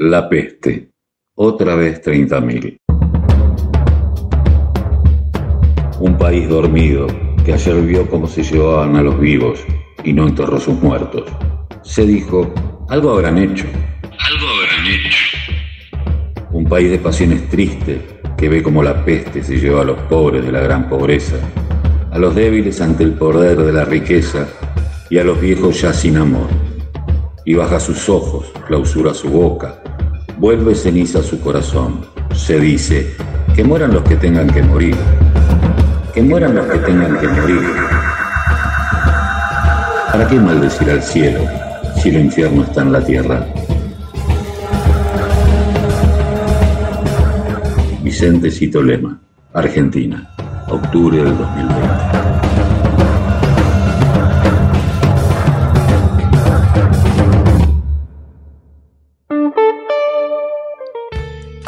La peste. Otra vez 30.000. Un país dormido que ayer vio cómo se llevaban a los vivos y no enterró sus muertos. Se dijo, algo habrán hecho. Algo habrán hecho. Un país de pasiones tristes que ve como la peste se lleva a los pobres de la gran pobreza, a los débiles ante el poder de la riqueza y a los viejos ya sin amor. Y baja sus ojos, clausura su boca, vuelve ceniza su corazón. Se dice, que mueran los que tengan que morir, que mueran los que tengan que morir. ¿Para qué maldecir al cielo si el infierno está en la tierra? Vicente Cito Lema, Argentina, octubre del 2020.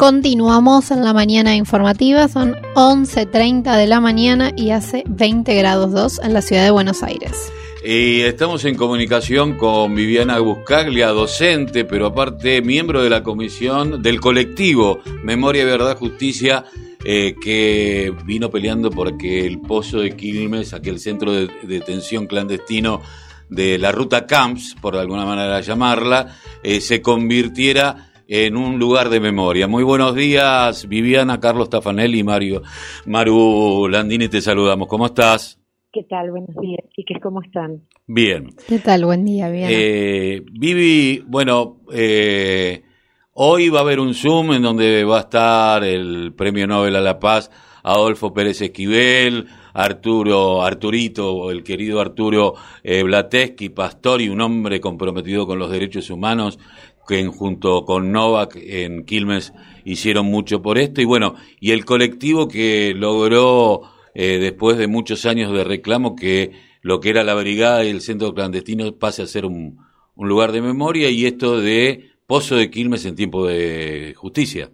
Continuamos en la mañana informativa, son 11.30 de la mañana y hace 20 grados 2 en la ciudad de Buenos Aires. Y estamos en comunicación con Viviana Buscaglia, docente, pero aparte miembro de la comisión del colectivo Memoria, Verdad, Justicia, eh, que vino peleando porque el pozo de Quilmes, aquel centro de detención clandestino de la ruta Camps, por alguna manera llamarla, eh, se convirtiera en un lugar de memoria. Muy buenos días, Viviana, Carlos Tafanelli y Mario, Maru Landini, te saludamos. ¿Cómo estás? ¿Qué tal? Buenos días, chicas, ¿cómo están? Bien. ¿Qué tal? Buen día, bien. Eh, Vivi, bueno, eh, hoy va a haber un Zoom en donde va a estar el Premio Nobel a la Paz, Adolfo Pérez Esquivel, Arturo, Arturito, el querido Arturo eh, Blateski, pastor y un hombre comprometido con los derechos humanos, que junto con Novak en Quilmes hicieron mucho por esto. Y bueno, y el colectivo que logró, eh, después de muchos años de reclamo, que lo que era la brigada y el centro clandestino pase a ser un, un lugar de memoria y esto de Pozo de Quilmes en tiempo de justicia.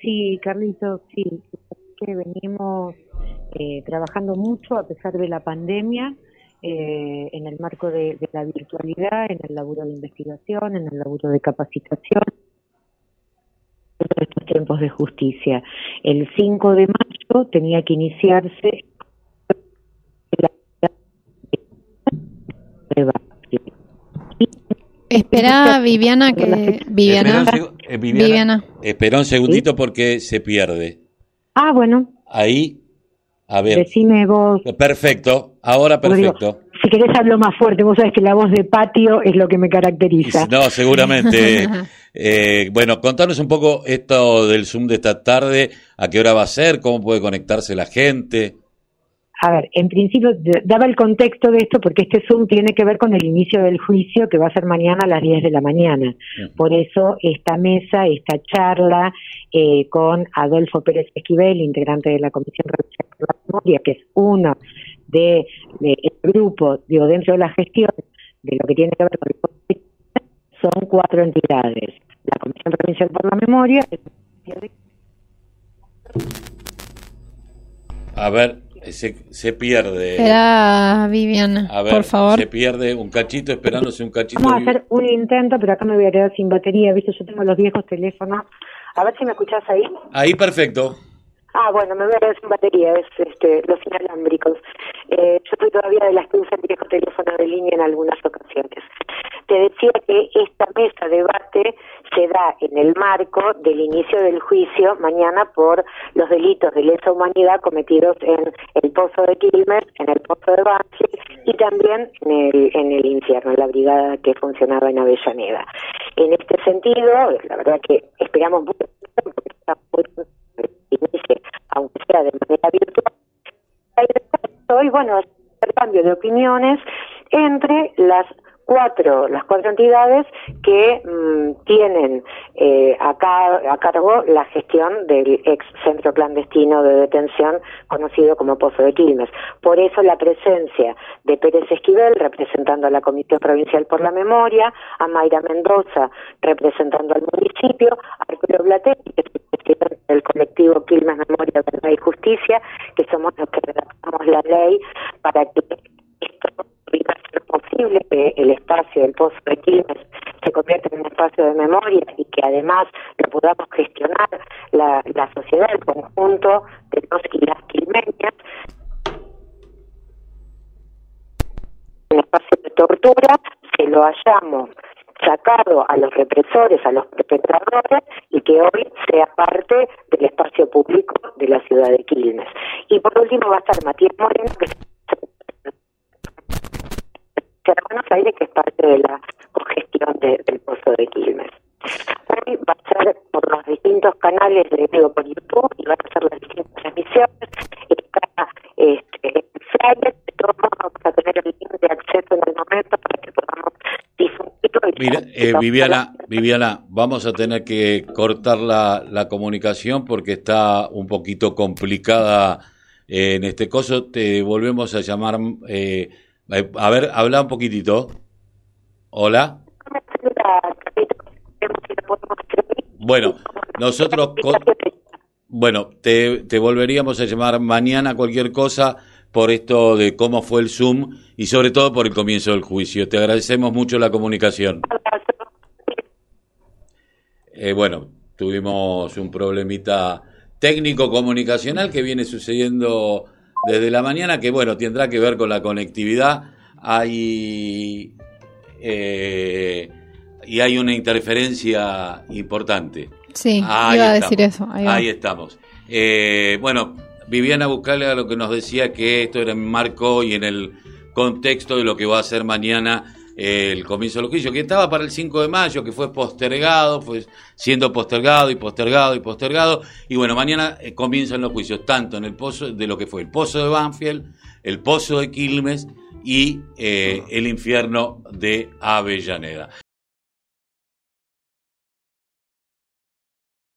Sí, Carlito, sí, que venimos eh, trabajando mucho a pesar de la pandemia eh, en el marco de, de, la virtualidad, en el laburo de investigación, en el laburo de capacitación, en estos tiempos de justicia. El 5 de mayo tenía que iniciarse Espera, Viviana, que Viviana, espera, un, eh, Viviana, Viviana. espera un segundito ¿Sí? porque se pierde. Ah, bueno. Ahí, a ver. Decime vos. Perfecto, ahora perfecto. Digo, si querés hablo más fuerte, vos sabés que la voz de patio es lo que me caracteriza. No, seguramente. eh, bueno, contanos un poco esto del Zoom de esta tarde, a qué hora va a ser, cómo puede conectarse la gente. A ver, en principio daba el contexto de esto porque este Zoom tiene que ver con el inicio del juicio que va a ser mañana a las 10 de la mañana. Por eso esta mesa, esta charla eh, con Adolfo Pérez Esquivel, integrante de la Comisión la Memoria, que es uno de, de el grupo, digo, dentro de la gestión de lo que tiene que ver con el son cuatro entidades. La Comisión Provincial por la Memoria. A ver, se, se pierde. Espera, Viviana, a ver, por favor. Se pierde un cachito, esperándose un cachito. Vamos a hacer un intento, pero acá me voy a quedar sin batería, ¿viste? Yo tengo los viejos teléfonos. A ver si me escuchás ahí. Ahí, perfecto. Ah, bueno, me voy a quedar sin batería, es este, los inalámbricos. Eh, yo estoy todavía de las que usan viejo teléfono de línea en algunas ocasiones. Te decía que esta mesa de debate se da en el marco del inicio del juicio mañana por los delitos de lesa humanidad cometidos en el Pozo de Quilmes, en el Pozo de Banfield y también en el, en el infierno, en la brigada que funcionaba en Avellaneda. En este sentido, la verdad que esperamos mucho porque está muy aunque sea de manera virtual. Hoy, bueno, el cambio de opiniones entre las cuatro, las cuatro entidades que mmm, tienen eh, a cargo la gestión del ex centro clandestino de detención conocido como Pozo de Quilmes. Por eso la presencia de Pérez Esquivel representando a la Comisión Provincial por la Memoria, a Mayra Mendoza representando al municipio, a Arturo Blatetti, que es presidente colectivo Quilmes Memoria, Verdad y Justicia, que somos los que redactamos la ley para que que el espacio del Pozo de Quilmes se convierta en un espacio de memoria y que además lo podamos gestionar la, la sociedad, el conjunto de los y las quilmeñas, un espacio de tortura, se lo hayamos sacado a los represores, a los perpetradores y que hoy sea parte del espacio público de la ciudad de Quilmes. Y por último va a estar Matías Moreno, que es Buenos Aires, que es parte de la cogestión del Pozo de Quilmes. Hoy va a ser por los distintos canales, de digo por YouTube, y van a ser las distintas transmisiones. Está este, flyer, todos vamos a tener el link de acceso en el momento para que podamos difundirlo. Mira, eh, Viviana, Viviana, vamos a tener que cortar la, la comunicación porque está un poquito complicada eh, en este coso. Te volvemos a llamar. Eh, a ver, habla un poquitito. Hola. Bueno, nosotros... Bueno, te, te volveríamos a llamar mañana cualquier cosa por esto de cómo fue el Zoom y sobre todo por el comienzo del juicio. Te agradecemos mucho la comunicación. Eh, bueno, tuvimos un problemita técnico comunicacional que viene sucediendo desde la mañana, que bueno, tendrá que ver con la conectividad. Hay eh, y hay una interferencia importante. Sí, iba a decir eso. Ahí, estamos. Eh, bueno, Viviana Buscala lo que nos decía que esto era en marco y en el contexto de lo que va a ser mañana el comienzo del juicio, que estaba para el 5 de mayo, que fue postergado, fue siendo postergado y postergado y postergado. Y bueno, mañana eh, comienzan los juicios, tanto en el pozo de lo que fue el pozo de Banfield, el pozo de Quilmes y el infierno de Avellaneda.